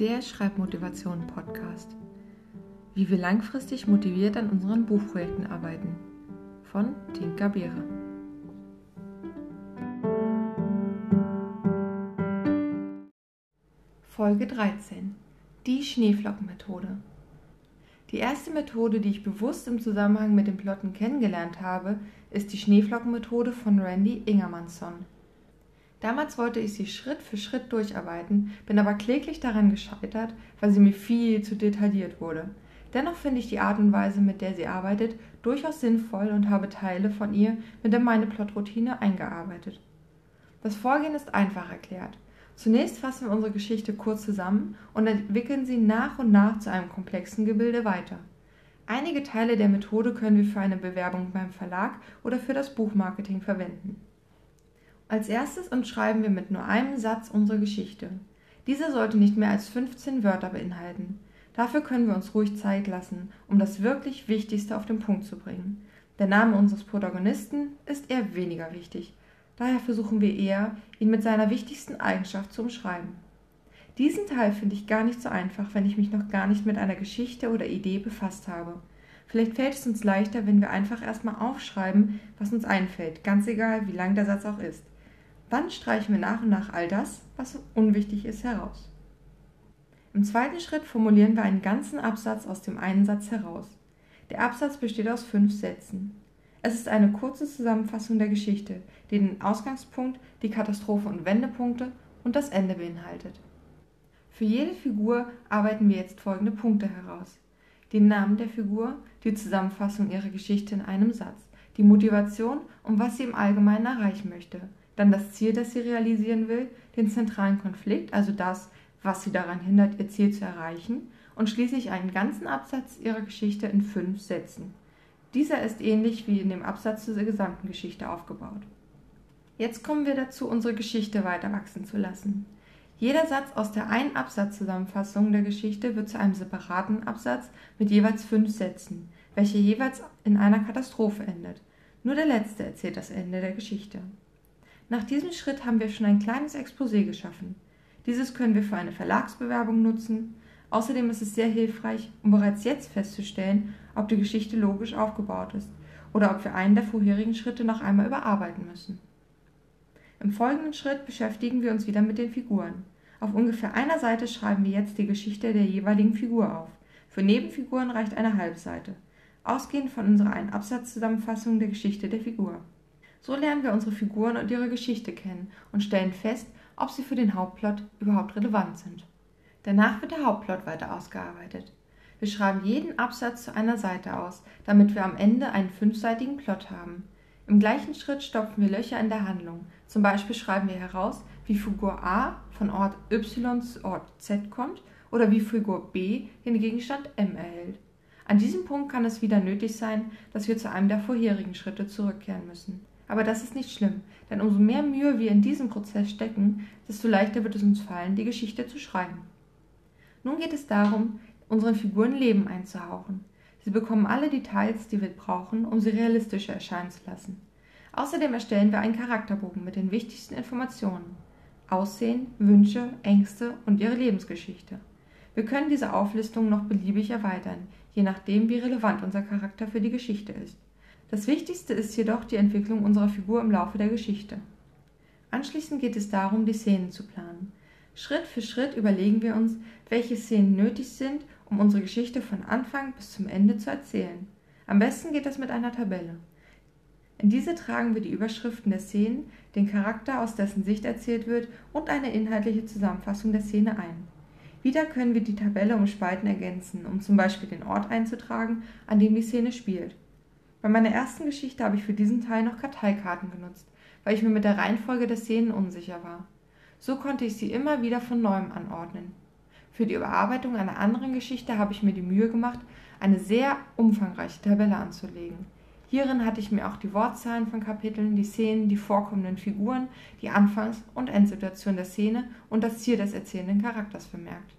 der Schreibmotivation-Podcast. Wie wir langfristig motiviert an unseren Buchprojekten arbeiten. Von Tinka Beere. Folge 13. Die Schneeflockenmethode. Die erste Methode, die ich bewusst im Zusammenhang mit dem Plotten kennengelernt habe, ist die Schneeflockenmethode von Randy Ingermansson. Damals wollte ich sie Schritt für Schritt durcharbeiten, bin aber kläglich daran gescheitert, weil sie mir viel zu detailliert wurde. Dennoch finde ich die Art und Weise, mit der sie arbeitet, durchaus sinnvoll und habe Teile von ihr mit in meine Plotroutine eingearbeitet. Das Vorgehen ist einfach erklärt. Zunächst fassen wir unsere Geschichte kurz zusammen und entwickeln sie nach und nach zu einem komplexen Gebilde weiter. Einige Teile der Methode können wir für eine Bewerbung beim Verlag oder für das Buchmarketing verwenden. Als erstes umschreiben wir mit nur einem Satz unsere Geschichte. Diese sollte nicht mehr als 15 Wörter beinhalten. Dafür können wir uns ruhig Zeit lassen, um das wirklich Wichtigste auf den Punkt zu bringen. Der Name unseres Protagonisten ist eher weniger wichtig. Daher versuchen wir eher, ihn mit seiner wichtigsten Eigenschaft zu umschreiben. Diesen Teil finde ich gar nicht so einfach, wenn ich mich noch gar nicht mit einer Geschichte oder Idee befasst habe. Vielleicht fällt es uns leichter, wenn wir einfach erstmal aufschreiben, was uns einfällt, ganz egal, wie lang der Satz auch ist. Dann streichen wir nach und nach all das, was unwichtig ist, heraus. Im zweiten Schritt formulieren wir einen ganzen Absatz aus dem einen Satz heraus. Der Absatz besteht aus fünf Sätzen. Es ist eine kurze Zusammenfassung der Geschichte, die den Ausgangspunkt, die Katastrophe und Wendepunkte und das Ende beinhaltet. Für jede Figur arbeiten wir jetzt folgende Punkte heraus. Den Namen der Figur, die Zusammenfassung ihrer Geschichte in einem Satz, die Motivation und was sie im Allgemeinen erreichen möchte, dann das Ziel, das sie realisieren will, den zentralen Konflikt, also das, was sie daran hindert, ihr Ziel zu erreichen, und schließlich einen ganzen Absatz ihrer Geschichte in fünf Sätzen. Dieser ist ähnlich wie in dem Absatz zur gesamten Geschichte aufgebaut. Jetzt kommen wir dazu, unsere Geschichte weiter wachsen zu lassen. Jeder Satz aus der einen Absatzzusammenfassung der Geschichte wird zu einem separaten Absatz mit jeweils fünf Sätzen, welcher jeweils in einer Katastrophe endet. Nur der letzte erzählt das Ende der Geschichte. Nach diesem Schritt haben wir schon ein kleines Exposé geschaffen. Dieses können wir für eine Verlagsbewerbung nutzen. Außerdem ist es sehr hilfreich, um bereits jetzt festzustellen, ob die Geschichte logisch aufgebaut ist oder ob wir einen der vorherigen Schritte noch einmal überarbeiten müssen. Im folgenden Schritt beschäftigen wir uns wieder mit den Figuren. Auf ungefähr einer Seite schreiben wir jetzt die Geschichte der jeweiligen Figur auf. Für Nebenfiguren reicht eine Halbseite, ausgehend von unserer einen Absatzzusammenfassung der Geschichte der Figur. So lernen wir unsere Figuren und ihre Geschichte kennen und stellen fest, ob sie für den Hauptplot überhaupt relevant sind. Danach wird der Hauptplot weiter ausgearbeitet. Wir schreiben jeden Absatz zu einer Seite aus, damit wir am Ende einen fünfseitigen Plot haben. Im gleichen Schritt stopfen wir Löcher in der Handlung. Zum Beispiel schreiben wir heraus, wie Figur A von Ort Y zu Ort Z kommt oder wie Figur B den Gegenstand M erhält. An diesem Punkt kann es wieder nötig sein, dass wir zu einem der vorherigen Schritte zurückkehren müssen. Aber das ist nicht schlimm, denn umso mehr Mühe wir in diesem Prozess stecken, desto leichter wird es uns fallen, die Geschichte zu schreiben. Nun geht es darum, unseren Figuren Leben einzuhauchen. Sie bekommen alle Details, die wir brauchen, um sie realistischer erscheinen zu lassen. Außerdem erstellen wir einen Charakterbogen mit den wichtigsten Informationen. Aussehen, Wünsche, Ängste und ihre Lebensgeschichte. Wir können diese Auflistung noch beliebig erweitern, je nachdem, wie relevant unser Charakter für die Geschichte ist. Das Wichtigste ist jedoch die Entwicklung unserer Figur im Laufe der Geschichte. Anschließend geht es darum, die Szenen zu planen. Schritt für Schritt überlegen wir uns, welche Szenen nötig sind, um unsere Geschichte von Anfang bis zum Ende zu erzählen. Am besten geht das mit einer Tabelle. In diese tragen wir die Überschriften der Szenen, den Charakter, aus dessen Sicht erzählt wird, und eine inhaltliche Zusammenfassung der Szene ein. Wieder können wir die Tabelle um Spalten ergänzen, um zum Beispiel den Ort einzutragen, an dem die Szene spielt. Bei meiner ersten Geschichte habe ich für diesen Teil noch Karteikarten genutzt, weil ich mir mit der Reihenfolge der Szenen unsicher war. So konnte ich sie immer wieder von neuem anordnen. Für die Überarbeitung einer anderen Geschichte habe ich mir die Mühe gemacht, eine sehr umfangreiche Tabelle anzulegen. Hierin hatte ich mir auch die Wortzahlen von Kapiteln, die Szenen, die vorkommenden Figuren, die Anfangs- und Endsituation der Szene und das Ziel des erzählenden Charakters vermerkt.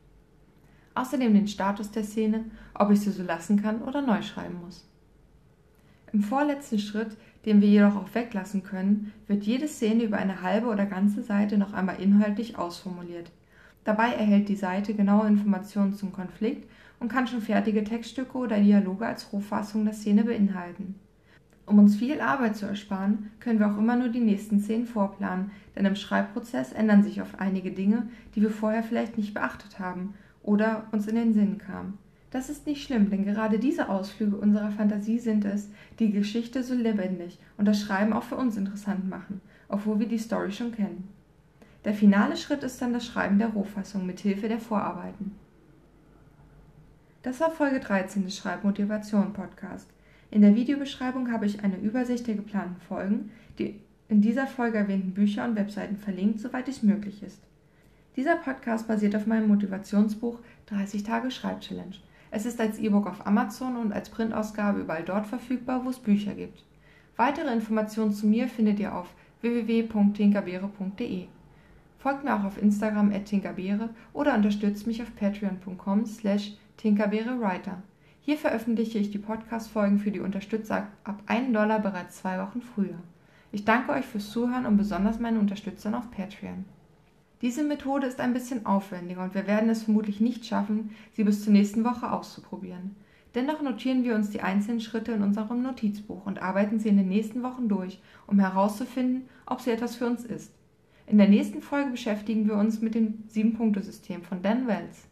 Außerdem den Status der Szene, ob ich sie so lassen kann oder neu schreiben muss. Im vorletzten Schritt, den wir jedoch auch weglassen können, wird jede Szene über eine halbe oder ganze Seite noch einmal inhaltlich ausformuliert. Dabei erhält die Seite genaue Informationen zum Konflikt und kann schon fertige Textstücke oder Dialoge als Rohfassung der Szene beinhalten. Um uns viel Arbeit zu ersparen, können wir auch immer nur die nächsten Szenen vorplanen, denn im Schreibprozess ändern sich oft einige Dinge, die wir vorher vielleicht nicht beachtet haben oder uns in den Sinn kamen. Das ist nicht schlimm, denn gerade diese Ausflüge unserer Fantasie sind es, die, die Geschichte so lebendig und das Schreiben auch für uns interessant machen, obwohl wir die Story schon kennen. Der finale Schritt ist dann das Schreiben der Rohfassung mit Hilfe der Vorarbeiten. Das war Folge 13 des Schreibmotivation Podcast. In der Videobeschreibung habe ich eine Übersicht der geplanten Folgen, die in dieser Folge erwähnten Bücher und Webseiten verlinkt, soweit es möglich ist. Dieser Podcast basiert auf meinem Motivationsbuch 30 Tage Schreibchallenge. Es ist als E-Book auf Amazon und als Printausgabe überall dort verfügbar, wo es Bücher gibt. Weitere Informationen zu mir findet ihr auf www.tinkerbeere.de. Folgt mir auch auf Instagram at tinkerbeere oder unterstützt mich auf patreon.com slash tinkerbeerewriter. Hier veröffentliche ich die Podcast-Folgen für die Unterstützer ab 1 Dollar bereits zwei Wochen früher. Ich danke euch fürs Zuhören und besonders meinen Unterstützern auf Patreon. Diese Methode ist ein bisschen aufwendiger und wir werden es vermutlich nicht schaffen, sie bis zur nächsten Woche auszuprobieren. Dennoch notieren wir uns die einzelnen Schritte in unserem Notizbuch und arbeiten sie in den nächsten Wochen durch, um herauszufinden, ob sie etwas für uns ist. In der nächsten Folge beschäftigen wir uns mit dem Sieben-Punkte-System von Dan Wells.